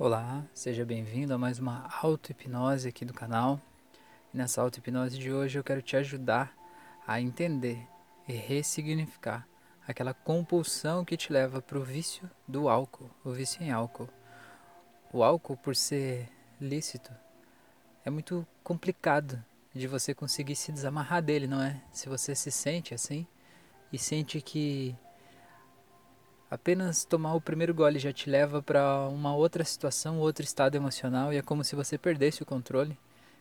Olá, seja bem-vindo a mais uma auto-hipnose aqui do canal. Nessa auto-hipnose de hoje eu quero te ajudar a entender e ressignificar aquela compulsão que te leva para o vício do álcool, o vício em álcool. O álcool, por ser lícito, é muito complicado de você conseguir se desamarrar dele, não é? Se você se sente assim e sente que Apenas tomar o primeiro gole já te leva para uma outra situação, outro estado emocional e é como se você perdesse o controle.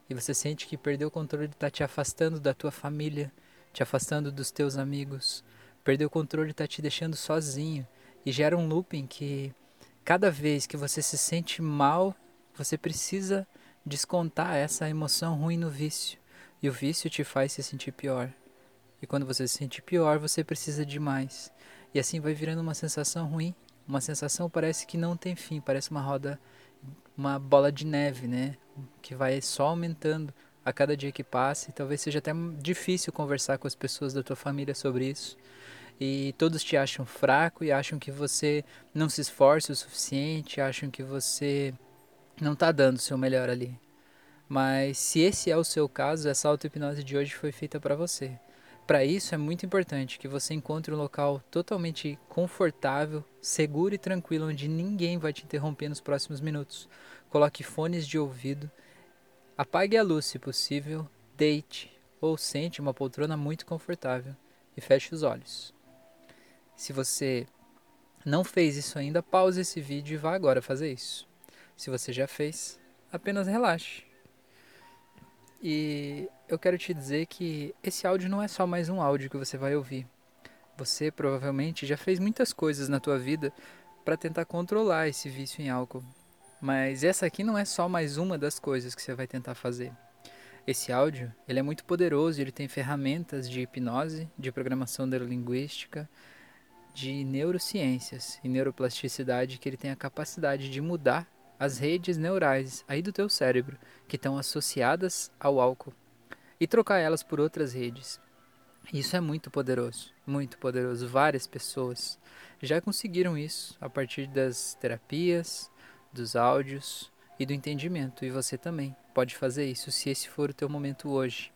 E você sente que perder o controle está te afastando da tua família, te afastando dos teus amigos. Perder o controle está te deixando sozinho e gera um looping que cada vez que você se sente mal, você precisa descontar essa emoção ruim no vício. E o vício te faz se sentir pior. E quando você se sente pior, você precisa de mais. E assim vai virando uma sensação ruim. Uma sensação parece que não tem fim, parece uma roda, uma bola de neve, né? Que vai só aumentando a cada dia que passa. E talvez seja até difícil conversar com as pessoas da tua família sobre isso. E todos te acham fraco e acham que você não se esforça o suficiente, acham que você não está dando o seu melhor ali. Mas se esse é o seu caso, essa auto-hipnose de hoje foi feita para você. Para isso é muito importante que você encontre um local totalmente confortável, seguro e tranquilo, onde ninguém vai te interromper nos próximos minutos. Coloque fones de ouvido, apague a luz se possível, deite ou sente uma poltrona muito confortável e feche os olhos. Se você não fez isso ainda, pause esse vídeo e vá agora fazer isso. Se você já fez, apenas relaxe. E eu quero te dizer que esse áudio não é só mais um áudio que você vai ouvir. Você provavelmente já fez muitas coisas na tua vida para tentar controlar esse vício em álcool. Mas essa aqui não é só mais uma das coisas que você vai tentar fazer. Esse áudio, ele é muito poderoso, ele tem ferramentas de hipnose, de programação neurolinguística, de neurociências e neuroplasticidade que ele tem a capacidade de mudar as redes neurais aí do teu cérebro que estão associadas ao álcool e trocar elas por outras redes. Isso é muito poderoso, muito poderoso. Várias pessoas já conseguiram isso a partir das terapias, dos áudios e do entendimento, e você também pode fazer isso se esse for o teu momento hoje.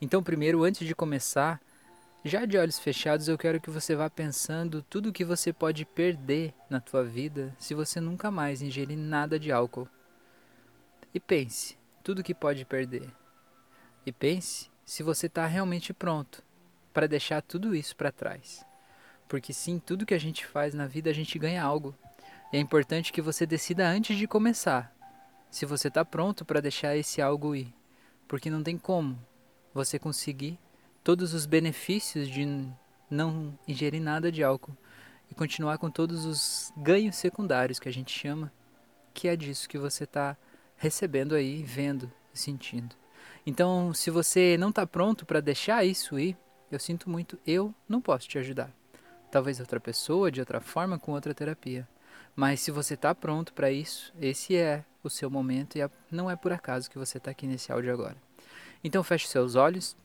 Então, primeiro, antes de começar, já de olhos fechados, eu quero que você vá pensando tudo o que você pode perder na tua vida se você nunca mais ingerir nada de álcool. E pense tudo que pode perder. E pense se você está realmente pronto para deixar tudo isso para trás. Porque sim, tudo que a gente faz na vida a gente ganha algo. E é importante que você decida antes de começar se você está pronto para deixar esse algo ir. Porque não tem como você conseguir todos os benefícios de não ingerir nada de álcool e continuar com todos os ganhos secundários que a gente chama, que é disso que você está recebendo aí, vendo e sentindo. Então, se você não está pronto para deixar isso ir, eu sinto muito, eu não posso te ajudar. Talvez outra pessoa, de outra forma, com outra terapia. Mas se você está pronto para isso, esse é o seu momento e não é por acaso que você está aqui nesse áudio agora. Então feche seus olhos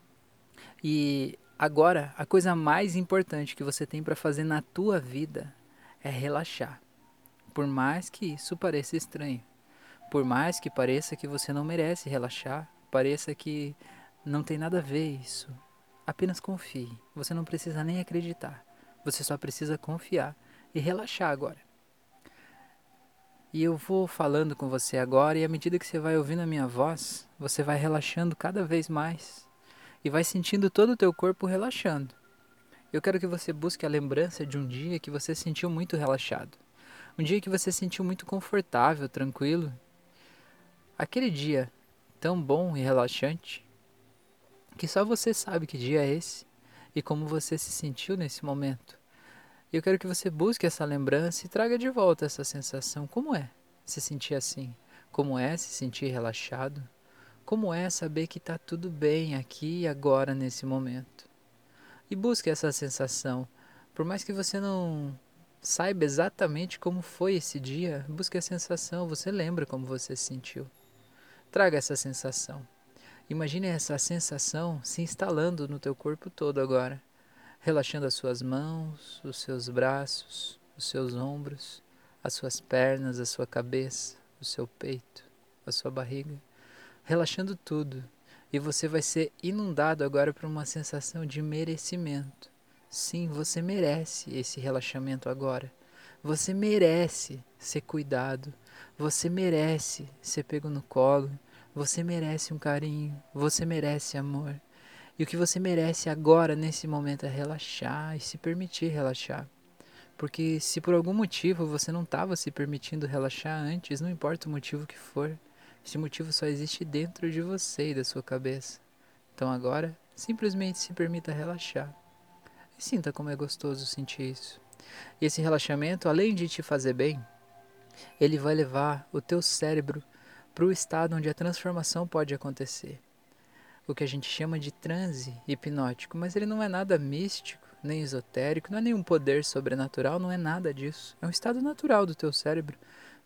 e agora, a coisa mais importante que você tem para fazer na tua vida é relaxar. Por mais que isso pareça estranho, por mais que pareça que você não merece relaxar, pareça que não tem nada a ver isso, apenas confie. Você não precisa nem acreditar. Você só precisa confiar e relaxar agora. E eu vou falando com você agora, e à medida que você vai ouvindo a minha voz, você vai relaxando cada vez mais e vai sentindo todo o teu corpo relaxando. Eu quero que você busque a lembrança de um dia que você se sentiu muito relaxado. Um dia que você se sentiu muito confortável, tranquilo. Aquele dia tão bom e relaxante que só você sabe que dia é esse e como você se sentiu nesse momento. Eu quero que você busque essa lembrança e traga de volta essa sensação. Como é se sentir assim? Como é se sentir relaxado? Como é saber que está tudo bem aqui e agora nesse momento? E busque essa sensação. Por mais que você não saiba exatamente como foi esse dia, busque a sensação, você lembra como você se sentiu. Traga essa sensação. Imagine essa sensação se instalando no teu corpo todo agora, relaxando as suas mãos, os seus braços, os seus ombros, as suas pernas, a sua cabeça, o seu peito, a sua barriga, relaxando tudo. E você vai ser inundado agora por uma sensação de merecimento. Sim, você merece esse relaxamento agora. Você merece ser cuidado. Você merece ser pego no colo. Você merece um carinho. Você merece amor. E o que você merece agora, nesse momento, é relaxar e se permitir relaxar. Porque se por algum motivo você não estava se permitindo relaxar antes, não importa o motivo que for, esse motivo só existe dentro de você e da sua cabeça. Então agora, simplesmente se permita relaxar. E sinta como é gostoso sentir isso. E esse relaxamento, além de te fazer bem, ele vai levar o teu cérebro para o estado onde a transformação pode acontecer. O que a gente chama de transe hipnótico, mas ele não é nada místico, nem esotérico, não é nenhum poder sobrenatural, não é nada disso. É um estado natural do teu cérebro.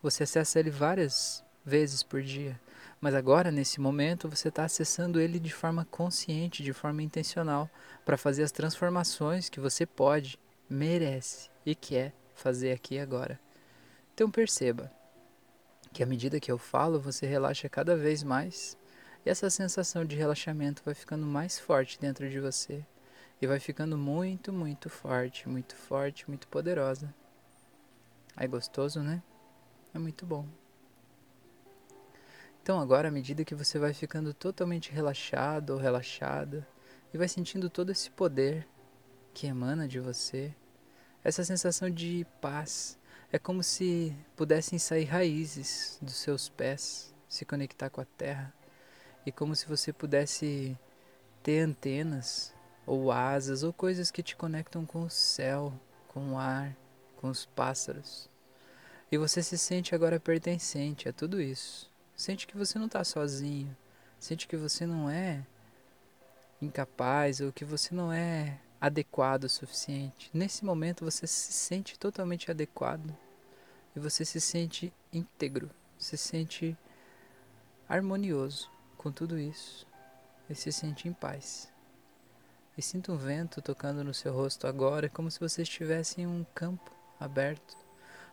Você acessa ele várias vezes por dia. Mas agora, nesse momento, você está acessando ele de forma consciente, de forma intencional, para fazer as transformações que você pode, merece e quer fazer aqui agora. Então perceba que à medida que eu falo, você relaxa cada vez mais e essa sensação de relaxamento vai ficando mais forte dentro de você e vai ficando muito, muito forte, muito forte, muito poderosa. É gostoso, né? É muito bom. Então, agora, à medida que você vai ficando totalmente relaxado ou relaxada e vai sentindo todo esse poder que emana de você, essa sensação de paz, é como se pudessem sair raízes dos seus pés, se conectar com a terra, e como se você pudesse ter antenas ou asas ou coisas que te conectam com o céu, com o ar, com os pássaros. E você se sente agora pertencente a tudo isso. Sente que você não está sozinho. Sente que você não é incapaz ou que você não é adequado o suficiente. Nesse momento você se sente totalmente adequado e você se sente íntegro, se sente harmonioso com tudo isso e se sente em paz. E sinta um vento tocando no seu rosto agora, como se você estivesse em um campo aberto,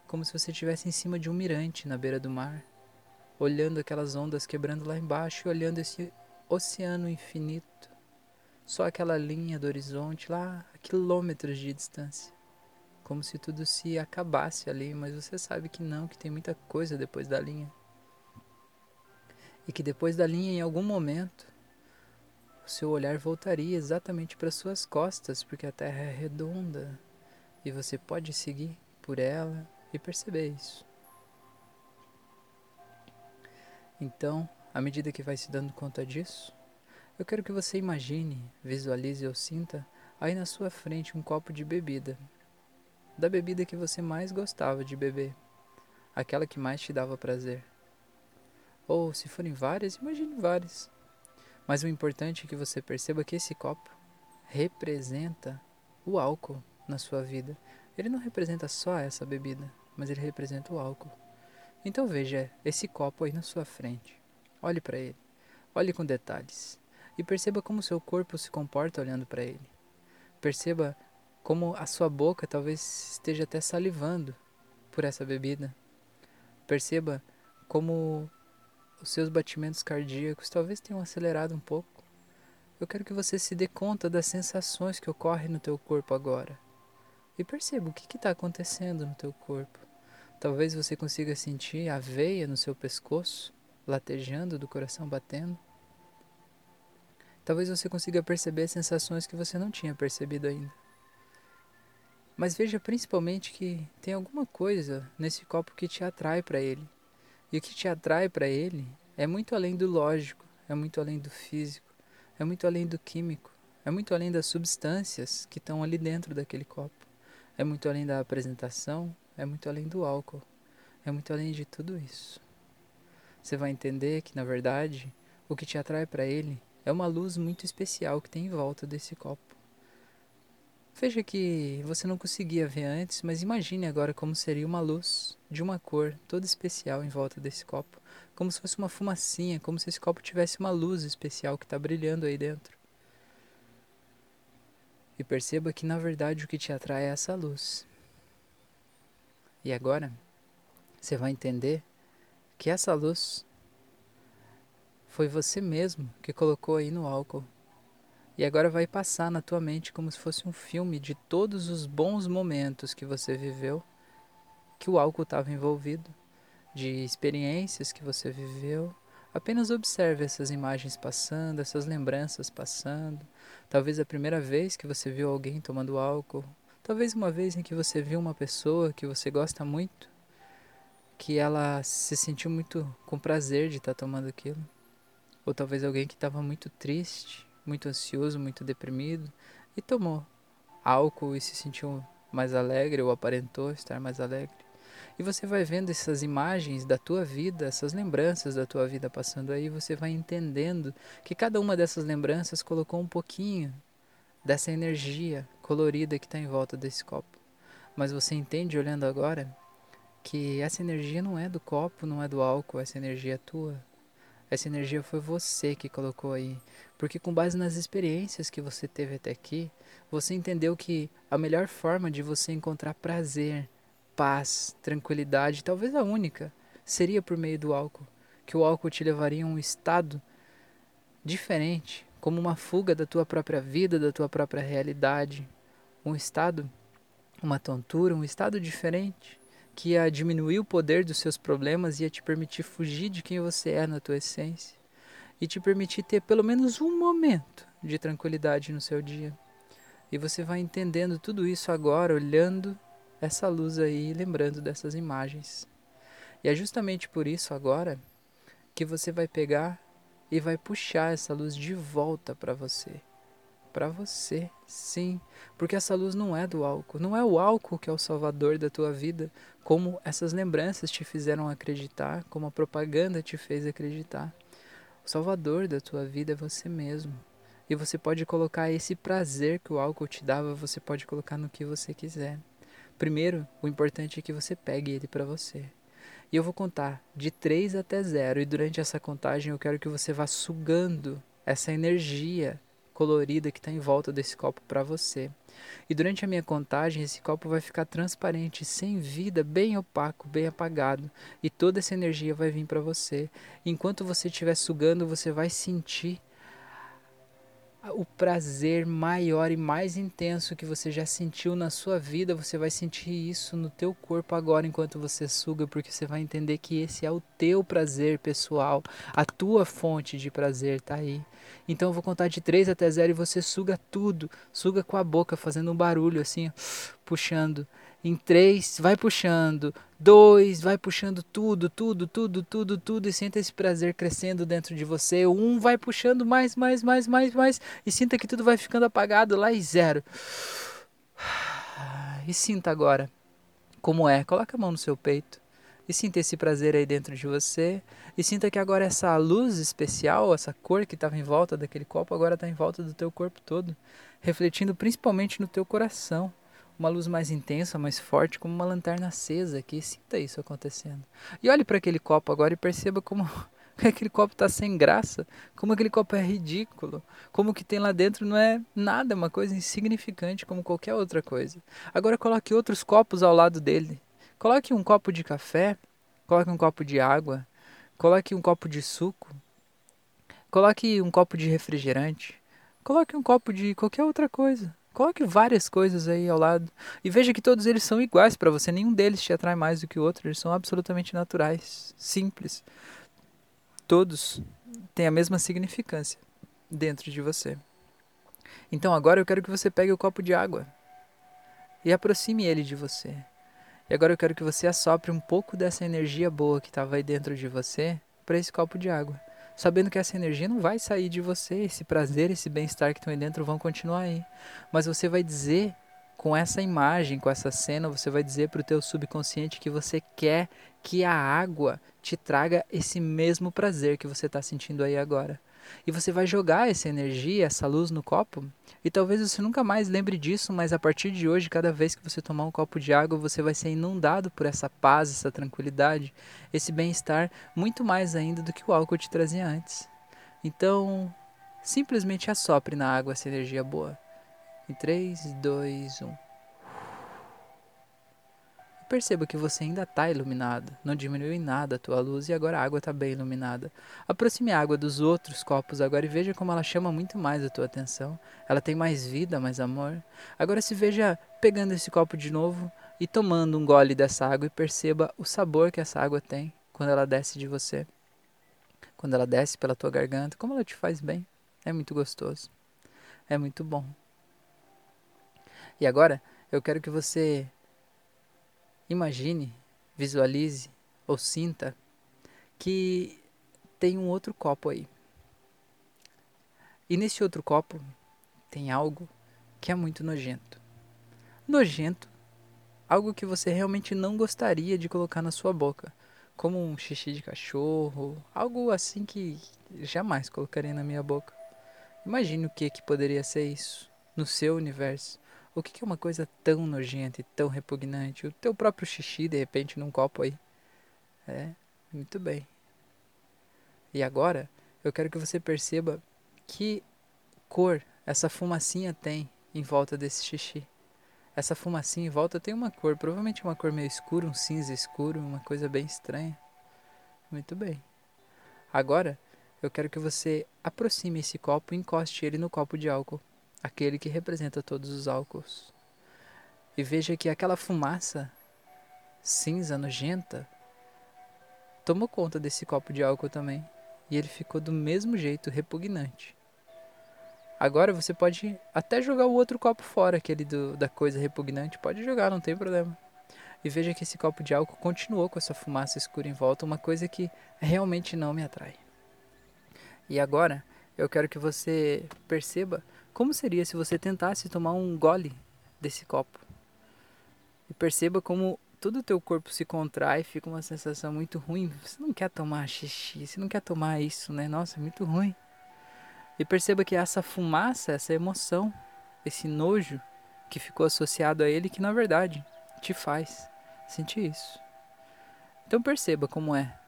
como se você estivesse em cima de um mirante na beira do mar olhando aquelas ondas quebrando lá embaixo e olhando esse oceano infinito. Só aquela linha do horizonte lá a quilômetros de distância. Como se tudo se acabasse ali, mas você sabe que não, que tem muita coisa depois da linha. E que depois da linha, em algum momento, o seu olhar voltaria exatamente para suas costas, porque a Terra é redonda e você pode seguir por ela e perceber isso. Então, à medida que vai se dando conta disso, eu quero que você imagine, visualize ou sinta aí na sua frente um copo de bebida. Da bebida que você mais gostava de beber, aquela que mais te dava prazer. Ou, se forem várias, imagine várias. Mas o importante é que você perceba que esse copo representa o álcool na sua vida. Ele não representa só essa bebida, mas ele representa o álcool. Então veja esse copo aí na sua frente. Olhe para ele. Olhe com detalhes. E perceba como seu corpo se comporta olhando para ele. Perceba como a sua boca talvez esteja até salivando por essa bebida. Perceba como os seus batimentos cardíacos talvez tenham acelerado um pouco. Eu quero que você se dê conta das sensações que ocorrem no teu corpo agora. E perceba o que está acontecendo no teu corpo. Talvez você consiga sentir a veia no seu pescoço, latejando do coração batendo. Talvez você consiga perceber sensações que você não tinha percebido ainda. Mas veja principalmente que tem alguma coisa nesse copo que te atrai para ele. E o que te atrai para ele é muito além do lógico, é muito além do físico, é muito além do químico, é muito além das substâncias que estão ali dentro daquele copo, é muito além da apresentação, é muito além do álcool, é muito além de tudo isso. Você vai entender que, na verdade, o que te atrai para ele é uma luz muito especial que tem em volta desse copo. Veja que você não conseguia ver antes, mas imagine agora como seria uma luz de uma cor toda especial em volta desse copo, como se fosse uma fumacinha, como se esse copo tivesse uma luz especial que está brilhando aí dentro. E perceba que na verdade o que te atrai é essa luz. E agora, você vai entender que essa luz foi você mesmo que colocou aí no álcool. E agora vai passar na tua mente como se fosse um filme de todos os bons momentos que você viveu, que o álcool estava envolvido, de experiências que você viveu. Apenas observe essas imagens passando, essas lembranças passando. Talvez a primeira vez que você viu alguém tomando álcool, talvez uma vez em que você viu uma pessoa que você gosta muito, que ela se sentiu muito com prazer de estar tá tomando aquilo. Ou talvez alguém que estava muito triste, muito ansioso, muito deprimido e tomou álcool e se sentiu mais alegre ou aparentou estar mais alegre. E você vai vendo essas imagens da tua vida, essas lembranças da tua vida passando aí, você vai entendendo que cada uma dessas lembranças colocou um pouquinho dessa energia colorida que está em volta desse copo. Mas você entende olhando agora que essa energia não é do copo, não é do álcool, essa energia é tua, essa energia foi você que colocou aí. Porque, com base nas experiências que você teve até aqui, você entendeu que a melhor forma de você encontrar prazer, paz, tranquilidade, talvez a única, seria por meio do álcool. Que o álcool te levaria a um estado diferente, como uma fuga da tua própria vida, da tua própria realidade. Um estado, uma tontura, um estado diferente que ia diminuir o poder dos seus problemas, ia te permitir fugir de quem você é na tua essência e te permitir ter pelo menos um momento de tranquilidade no seu dia. E você vai entendendo tudo isso agora, olhando essa luz aí, lembrando dessas imagens. E é justamente por isso agora que você vai pegar e vai puxar essa luz de volta para você para você, sim, porque essa luz não é do álcool, não é o álcool que é o salvador da tua vida, como essas lembranças te fizeram acreditar, como a propaganda te fez acreditar. O salvador da tua vida é você mesmo. E você pode colocar esse prazer que o álcool te dava, você pode colocar no que você quiser. Primeiro, o importante é que você pegue ele para você. E eu vou contar de 3 até 0, e durante essa contagem eu quero que você vá sugando essa energia colorida que está em volta desse copo para você. E durante a minha contagem, esse copo vai ficar transparente, sem vida, bem opaco, bem apagado, e toda essa energia vai vir para você. Enquanto você estiver sugando, você vai sentir o prazer maior e mais intenso que você já sentiu na sua vida, você vai sentir isso no teu corpo agora enquanto você suga, porque você vai entender que esse é o teu prazer pessoal, a tua fonte de prazer tá aí. Então eu vou contar de 3 até 0 e você suga tudo, suga com a boca, fazendo um barulho assim, puxando. Em 3, vai puxando. 2, vai puxando tudo, tudo, tudo, tudo, tudo e sinta esse prazer crescendo dentro de você. 1, um, vai puxando mais, mais, mais, mais, mais e sinta que tudo vai ficando apagado lá e 0. E sinta agora como é. Coloca a mão no seu peito e sinta esse prazer aí dentro de você. E sinta que agora essa luz especial, essa cor que estava em volta daquele copo, agora está em volta do teu corpo todo, refletindo principalmente no teu coração. Uma luz mais intensa, mais forte, como uma lanterna acesa aqui. Sinta isso acontecendo. E olhe para aquele copo agora e perceba como aquele copo está sem graça, como aquele copo é ridículo, como o que tem lá dentro não é nada, é uma coisa insignificante como qualquer outra coisa. Agora coloque outros copos ao lado dele Coloque um copo de café, coloque um copo de água, coloque um copo de suco, coloque um copo de refrigerante, coloque um copo de qualquer outra coisa. Coloque várias coisas aí ao lado e veja que todos eles são iguais para você, nenhum deles te atrai mais do que o outro, eles são absolutamente naturais, simples. Todos têm a mesma significância dentro de você. Então agora eu quero que você pegue o copo de água e aproxime ele de você. E agora eu quero que você assopre um pouco dessa energia boa que estava aí dentro de você para esse copo de água. Sabendo que essa energia não vai sair de você, esse prazer, esse bem-estar que estão aí dentro vão continuar aí. Mas você vai dizer com essa imagem, com essa cena, você vai dizer para o teu subconsciente que você quer que a água te traga esse mesmo prazer que você está sentindo aí agora. E você vai jogar essa energia, essa luz no copo, e talvez você nunca mais lembre disso, mas a partir de hoje, cada vez que você tomar um copo de água, você vai ser inundado por essa paz, essa tranquilidade, esse bem-estar, muito mais ainda do que o álcool te trazia antes. Então, simplesmente assopre na água essa energia boa. Em 3, 2, 1. Perceba que você ainda está iluminado, não diminuiu em nada a tua luz e agora a água está bem iluminada. Aproxime a água dos outros copos agora e veja como ela chama muito mais a tua atenção. Ela tem mais vida, mais amor. Agora se veja pegando esse copo de novo e tomando um gole dessa água e perceba o sabor que essa água tem quando ela desce de você. Quando ela desce pela tua garganta, como ela te faz bem. É muito gostoso. É muito bom. E agora eu quero que você Imagine, visualize ou sinta que tem um outro copo aí. E nesse outro copo tem algo que é muito nojento. Nojento, algo que você realmente não gostaria de colocar na sua boca, como um xixi de cachorro, algo assim que jamais colocaria na minha boca. Imagine o que que poderia ser isso no seu universo. O que é uma coisa tão nojenta e tão repugnante? O teu próprio xixi, de repente, num copo aí. É, muito bem. E agora, eu quero que você perceba que cor essa fumacinha tem em volta desse xixi. Essa fumacinha em volta tem uma cor, provavelmente uma cor meio escura, um cinza escuro, uma coisa bem estranha. Muito bem. Agora, eu quero que você aproxime esse copo e encoste ele no copo de álcool aquele que representa todos os álcools. E veja que aquela fumaça cinza, nojenta, tomou conta desse copo de álcool também. E ele ficou do mesmo jeito repugnante. Agora você pode até jogar o outro copo fora, aquele do, da coisa repugnante. Pode jogar, não tem problema. E veja que esse copo de álcool continuou com essa fumaça escura em volta, uma coisa que realmente não me atrai. E agora eu quero que você perceba como seria se você tentasse tomar um gole desse copo? E perceba como todo o teu corpo se contrai, fica uma sensação muito ruim. Você não quer tomar xixi, você não quer tomar isso, né? Nossa, é muito ruim. E perceba que essa fumaça, essa emoção, esse nojo que ficou associado a ele, que na verdade te faz sentir isso. Então perceba como é.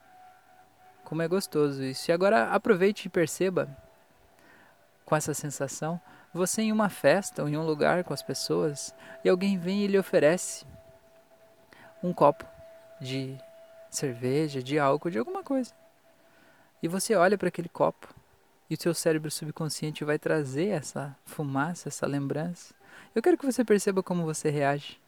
Como é gostoso isso. E agora aproveite e perceba com essa sensação você em uma festa ou em um lugar com as pessoas e alguém vem e lhe oferece um copo de cerveja, de álcool, de alguma coisa. E você olha para aquele copo e o seu cérebro subconsciente vai trazer essa fumaça, essa lembrança. Eu quero que você perceba como você reage.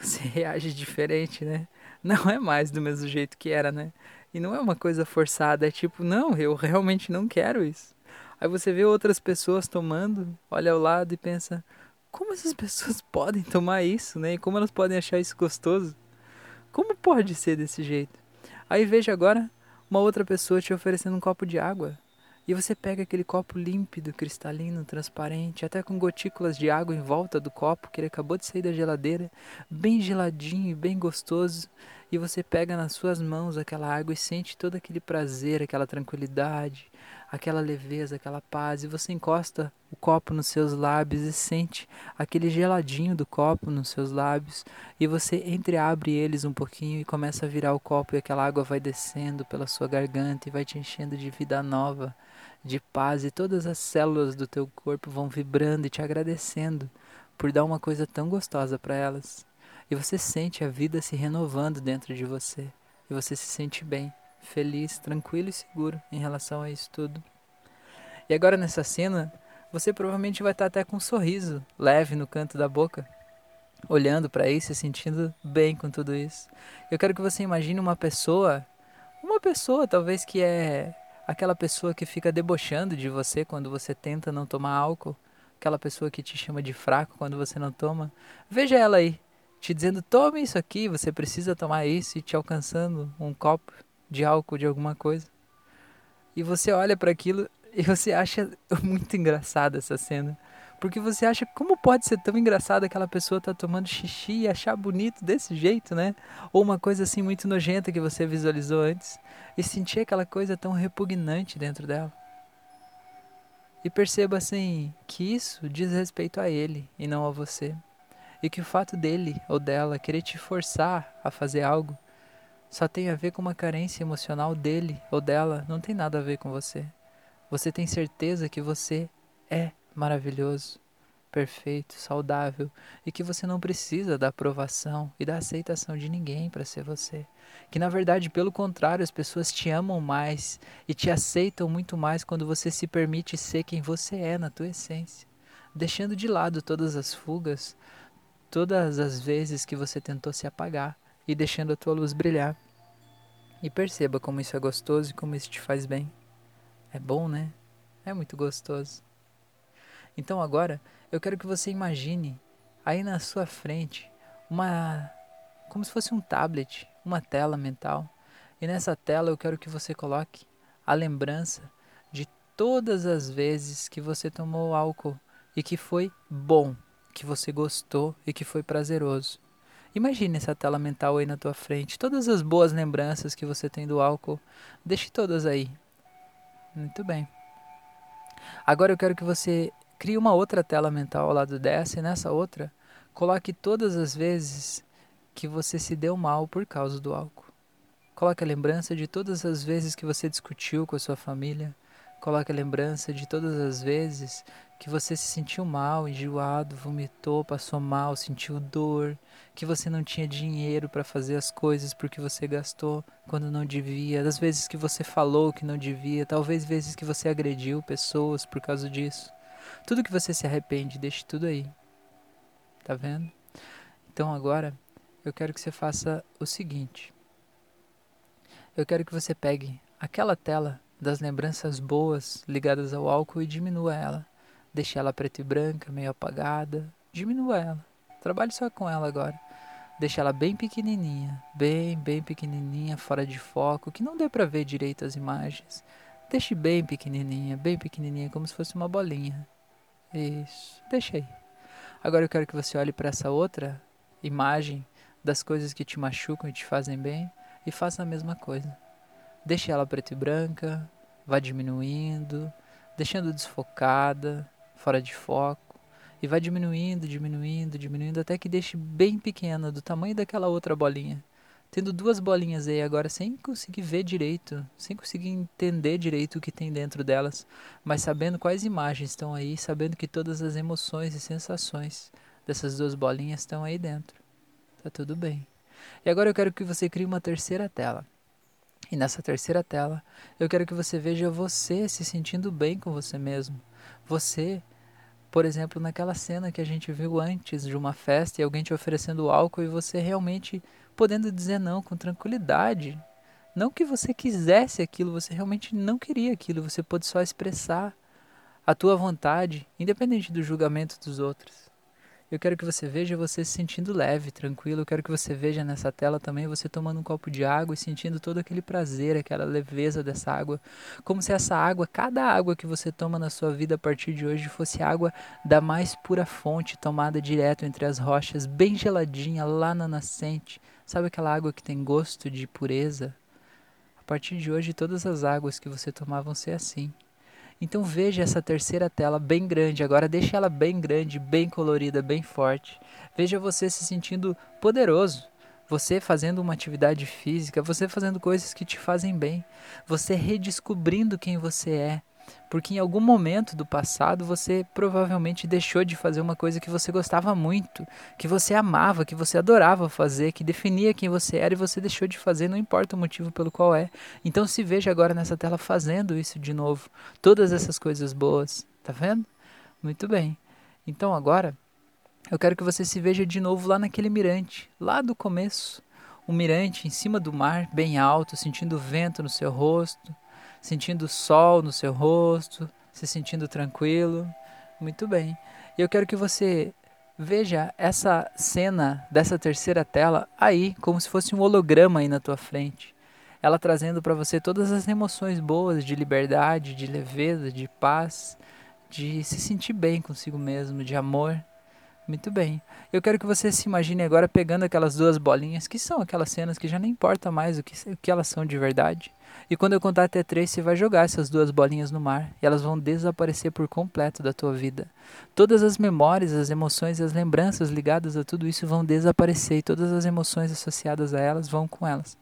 Você reage diferente, né? Não é mais do mesmo jeito que era, né? E não é uma coisa forçada, é tipo, não, eu realmente não quero isso. Aí você vê outras pessoas tomando, olha ao lado e pensa: como essas pessoas podem tomar isso, né? E como elas podem achar isso gostoso? Como pode ser desse jeito? Aí veja agora uma outra pessoa te oferecendo um copo de água. E você pega aquele copo límpido, cristalino, transparente, até com gotículas de água em volta do copo que ele acabou de sair da geladeira, bem geladinho, bem gostoso, e você pega nas suas mãos aquela água e sente todo aquele prazer, aquela tranquilidade, aquela leveza, aquela paz, e você encosta o copo nos seus lábios e sente aquele geladinho do copo nos seus lábios, e você entreabre eles um pouquinho e começa a virar o copo, e aquela água vai descendo pela sua garganta e vai te enchendo de vida nova, de paz, e todas as células do teu corpo vão vibrando e te agradecendo por dar uma coisa tão gostosa para elas. E você sente a vida se renovando dentro de você, e você se sente bem feliz, tranquilo e seguro em relação a isso tudo. E agora nessa cena, você provavelmente vai estar até com um sorriso leve no canto da boca, olhando para isso e sentindo bem com tudo isso. Eu quero que você imagine uma pessoa, uma pessoa talvez que é aquela pessoa que fica debochando de você quando você tenta não tomar álcool, aquela pessoa que te chama de fraco quando você não toma. Veja ela aí, te dizendo: tome isso aqui, você precisa tomar isso, e te alcançando um copo de álcool, de alguma coisa. E você olha para aquilo e você acha muito engraçada essa cena. Porque você acha como pode ser tão engraçado aquela pessoa estar tá tomando xixi e achar bonito desse jeito, né? Ou uma coisa assim muito nojenta que você visualizou antes e sentir aquela coisa tão repugnante dentro dela. E perceba assim que isso diz respeito a ele e não a você. E que o fato dele ou dela querer te forçar a fazer algo só tem a ver com uma carência emocional dele ou dela, não tem nada a ver com você. Você tem certeza que você é maravilhoso, perfeito, saudável e que você não precisa da aprovação e da aceitação de ninguém para ser você. Que na verdade, pelo contrário, as pessoas te amam mais e te aceitam muito mais quando você se permite ser quem você é na tua essência, deixando de lado todas as fugas, todas as vezes que você tentou se apagar e deixando a tua luz brilhar. E perceba como isso é gostoso e como isso te faz bem. É bom, né? É muito gostoso. Então agora eu quero que você imagine aí na sua frente uma como se fosse um tablet, uma tela mental. E nessa tela eu quero que você coloque a lembrança de todas as vezes que você tomou álcool e que foi bom, que você gostou e que foi prazeroso. Imagine essa tela mental aí na tua frente, todas as boas lembranças que você tem do álcool, deixe todas aí. Muito bem. Agora eu quero que você Crie uma outra tela mental ao lado dessa e nessa outra, coloque todas as vezes que você se deu mal por causa do álcool. Coloque a lembrança de todas as vezes que você discutiu com a sua família. Coloque a lembrança de todas as vezes que você se sentiu mal, enjoado, vomitou, passou mal, sentiu dor, que você não tinha dinheiro para fazer as coisas porque você gastou quando não devia, das vezes que você falou que não devia, talvez vezes que você agrediu pessoas por causa disso. Tudo que você se arrepende, deixe tudo aí. Tá vendo? Então agora eu quero que você faça o seguinte. Eu quero que você pegue aquela tela das lembranças boas ligadas ao álcool e diminua ela. Deixe ela preta e branca, meio apagada. Diminua ela. Trabalhe só com ela agora. Deixe ela bem pequenininha, bem, bem pequenininha, fora de foco, que não dê para ver direito as imagens. Deixe bem pequenininha, bem pequenininha, como se fosse uma bolinha. Isso, deixa aí. Agora eu quero que você olhe para essa outra imagem das coisas que te machucam e te fazem bem e faça a mesma coisa. Deixe ela preta e branca, vá diminuindo, deixando desfocada, fora de foco, e vai diminuindo, diminuindo, diminuindo até que deixe bem pequena, do tamanho daquela outra bolinha tendo duas bolinhas aí agora sem conseguir ver direito, sem conseguir entender direito o que tem dentro delas, mas sabendo quais imagens estão aí, sabendo que todas as emoções e sensações dessas duas bolinhas estão aí dentro. Tá tudo bem. E agora eu quero que você crie uma terceira tela. E nessa terceira tela, eu quero que você veja você se sentindo bem com você mesmo. Você por exemplo, naquela cena que a gente viu antes de uma festa e alguém te oferecendo álcool e você realmente podendo dizer não com tranquilidade. Não que você quisesse aquilo, você realmente não queria aquilo, você pôde só expressar a tua vontade, independente do julgamento dos outros. Eu quero que você veja você se sentindo leve, tranquilo. Eu quero que você veja nessa tela também você tomando um copo de água e sentindo todo aquele prazer, aquela leveza dessa água. Como se essa água, cada água que você toma na sua vida a partir de hoje, fosse água da mais pura fonte, tomada direto entre as rochas, bem geladinha, lá na nascente. Sabe aquela água que tem gosto de pureza? A partir de hoje, todas as águas que você tomar vão ser assim. Então veja essa terceira tela bem grande, agora deixe ela bem grande, bem colorida, bem forte. Veja você se sentindo poderoso, você fazendo uma atividade física, você fazendo coisas que te fazem bem, você redescobrindo quem você é, porque em algum momento do passado você provavelmente deixou de fazer uma coisa que você gostava muito, que você amava, que você adorava fazer, que definia quem você era e você deixou de fazer, não importa o motivo pelo qual é. Então se veja agora nessa tela fazendo isso de novo. Todas essas coisas boas, tá vendo? Muito bem. Então agora eu quero que você se veja de novo lá naquele mirante, lá do começo. Um mirante em cima do mar, bem alto, sentindo o vento no seu rosto, sentindo o sol no seu rosto, se sentindo tranquilo. Muito bem. E eu quero que você veja essa cena dessa terceira tela aí, como se fosse um holograma aí na tua frente. Ela trazendo para você todas as emoções boas de liberdade, de leveza, de paz, de se sentir bem consigo mesmo, de amor. Muito bem. Eu quero que você se imagine agora pegando aquelas duas bolinhas, que são aquelas cenas que já não importa mais o que, o que elas são de verdade. E quando eu contar até três, você vai jogar essas duas bolinhas no mar e elas vão desaparecer por completo da tua vida. Todas as memórias, as emoções e as lembranças ligadas a tudo isso vão desaparecer e todas as emoções associadas a elas vão com elas.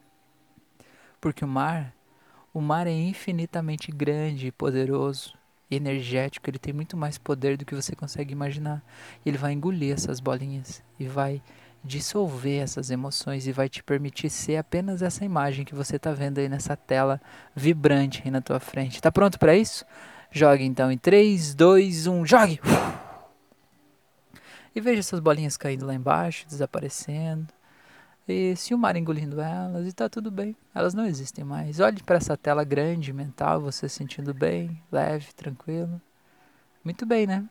Porque o mar, o mar é infinitamente grande poderoso energético, ele tem muito mais poder do que você consegue imaginar. Ele vai engolir essas bolinhas e vai dissolver essas emoções e vai te permitir ser apenas essa imagem que você está vendo aí nessa tela vibrante aí na tua frente. Tá pronto para isso? Jogue então em 3, 2, 1, jogue! E veja essas bolinhas caindo lá embaixo, desaparecendo. E se o mar engolindo elas, e tá tudo bem. Elas não existem mais. Olhe para essa tela grande mental, você se sentindo bem, leve, tranquilo. Muito bem, né?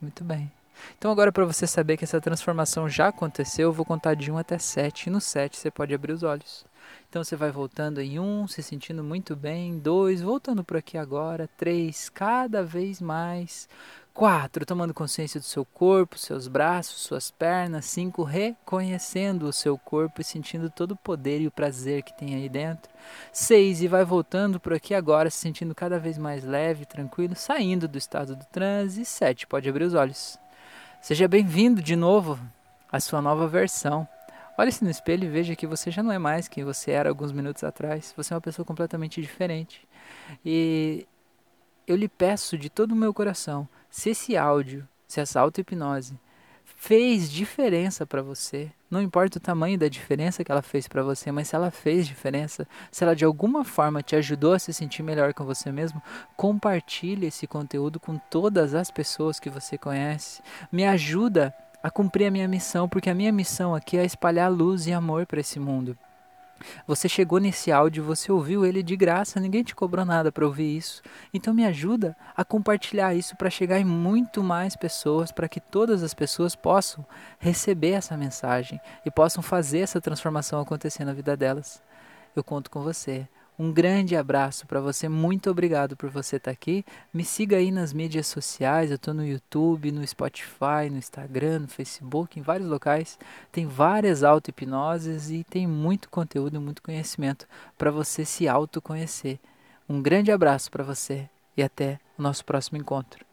Muito bem. Então agora para você saber que essa transformação já aconteceu, eu vou contar de 1 até 7 e no 7 você pode abrir os olhos. Então você vai voltando em 1, se sentindo muito bem, 2, voltando por aqui agora, 3, cada vez mais, 4, tomando consciência do seu corpo, seus braços, suas pernas, 5, reconhecendo o seu corpo e sentindo todo o poder e o prazer que tem aí dentro. 6, e vai voltando por aqui agora, se sentindo cada vez mais leve, tranquilo, saindo do estado do transe. E 7, pode abrir os olhos. Seja bem-vindo de novo à sua nova versão. Olhe-se no espelho e veja que você já não é mais quem você era alguns minutos atrás. Você é uma pessoa completamente diferente. E eu lhe peço de todo o meu coração, se esse áudio, se essa auto-hipnose fez diferença para você, não importa o tamanho da diferença que ela fez para você, mas se ela fez diferença, se ela de alguma forma te ajudou a se sentir melhor com você mesmo, compartilhe esse conteúdo com todas as pessoas que você conhece. Me ajuda a cumprir a minha missão, porque a minha missão aqui é espalhar luz e amor para esse mundo. Você chegou nesse áudio, você ouviu ele de graça, ninguém te cobrou nada para ouvir isso. Então me ajuda a compartilhar isso para chegar em muito mais pessoas, para que todas as pessoas possam receber essa mensagem e possam fazer essa transformação acontecer na vida delas. Eu conto com você. Um grande abraço para você, muito obrigado por você estar tá aqui. Me siga aí nas mídias sociais, eu estou no YouTube, no Spotify, no Instagram, no Facebook, em vários locais. Tem várias auto-hipnoses e tem muito conteúdo, muito conhecimento para você se autoconhecer. Um grande abraço para você e até o nosso próximo encontro.